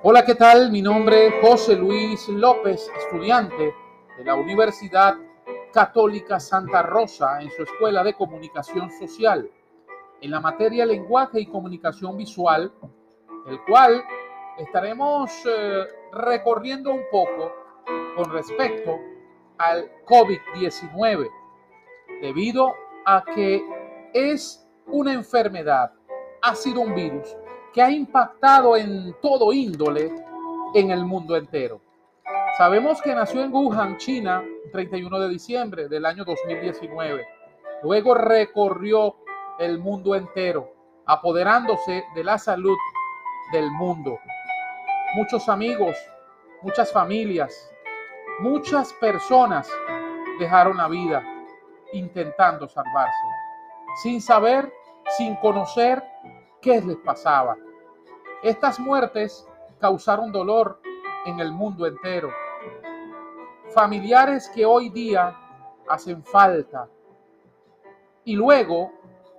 Hola, ¿qué tal? Mi nombre es José Luis López, estudiante de la Universidad Católica Santa Rosa en su Escuela de Comunicación Social, en la materia Lenguaje y Comunicación Visual, el cual estaremos eh, recorriendo un poco con respecto al COVID-19, debido a que es una enfermedad, ha sido un virus que ha impactado en todo índole en el mundo entero. Sabemos que nació en Wuhan, China, el 31 de diciembre del año 2019. Luego recorrió el mundo entero, apoderándose de la salud del mundo. Muchos amigos, muchas familias, muchas personas dejaron la vida intentando salvarse, sin saber, sin conocer qué les pasaba. Estas muertes causaron dolor en el mundo entero. Familiares que hoy día hacen falta. Y luego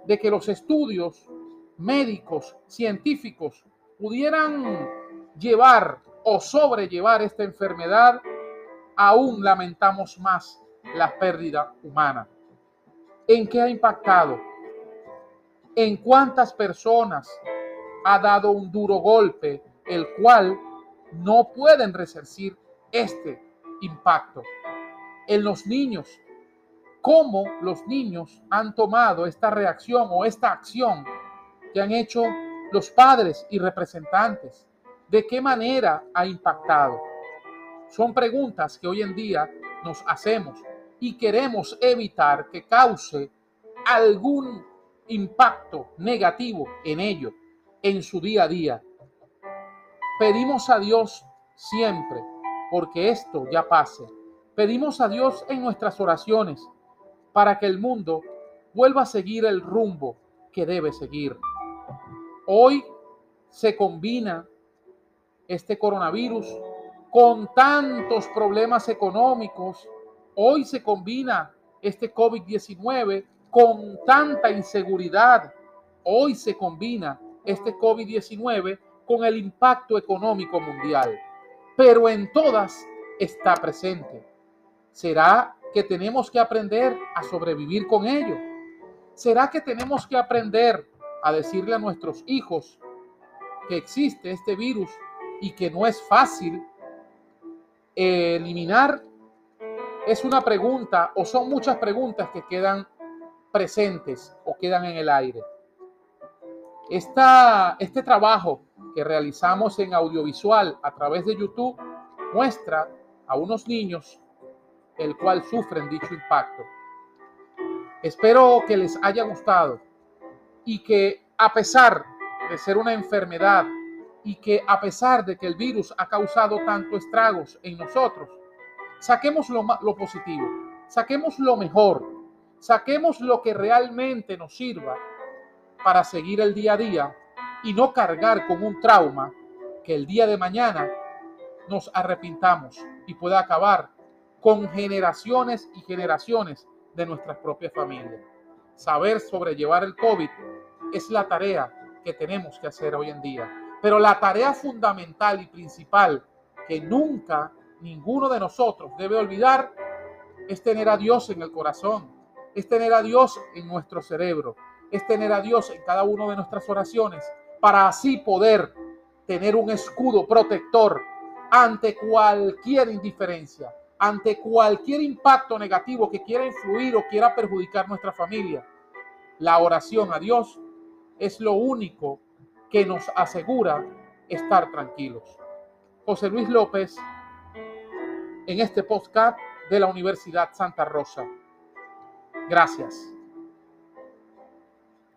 de que los estudios médicos, científicos, pudieran llevar o sobrellevar esta enfermedad, aún lamentamos más la pérdida humana. ¿En qué ha impactado? ¿En cuántas personas ha dado un duro golpe, el cual no pueden resarcir este impacto? En los niños, ¿cómo los niños han tomado esta reacción o esta acción que han hecho los padres y representantes? ¿De qué manera ha impactado? Son preguntas que hoy en día nos hacemos y queremos evitar que cause algún impacto negativo en ello, en su día a día. Pedimos a Dios siempre, porque esto ya pase. Pedimos a Dios en nuestras oraciones para que el mundo vuelva a seguir el rumbo que debe seguir. Hoy se combina este coronavirus con tantos problemas económicos. Hoy se combina este COVID-19 con tanta inseguridad. Hoy se combina este COVID-19 con el impacto económico mundial, pero en todas está presente. ¿Será que tenemos que aprender a sobrevivir con ello? ¿Será que tenemos que aprender a decirle a nuestros hijos que existe este virus y que no es fácil eliminar? Es una pregunta o son muchas preguntas que quedan presentes o quedan en el aire. Esta, este trabajo que realizamos en audiovisual a través de YouTube muestra a unos niños el cual sufren dicho impacto. Espero que les haya gustado y que a pesar de ser una enfermedad y que a pesar de que el virus ha causado tanto estragos en nosotros, saquemos lo, lo positivo, saquemos lo mejor, Saquemos lo que realmente nos sirva para seguir el día a día y no cargar con un trauma que el día de mañana nos arrepintamos y pueda acabar con generaciones y generaciones de nuestras propias familias. Saber sobrellevar el COVID es la tarea que tenemos que hacer hoy en día. Pero la tarea fundamental y principal que nunca ninguno de nosotros debe olvidar es tener a Dios en el corazón es tener a Dios en nuestro cerebro, es tener a Dios en cada una de nuestras oraciones, para así poder tener un escudo protector ante cualquier indiferencia, ante cualquier impacto negativo que quiera influir o quiera perjudicar nuestra familia. La oración a Dios es lo único que nos asegura estar tranquilos. José Luis López, en este podcast de la Universidad Santa Rosa. Gracias.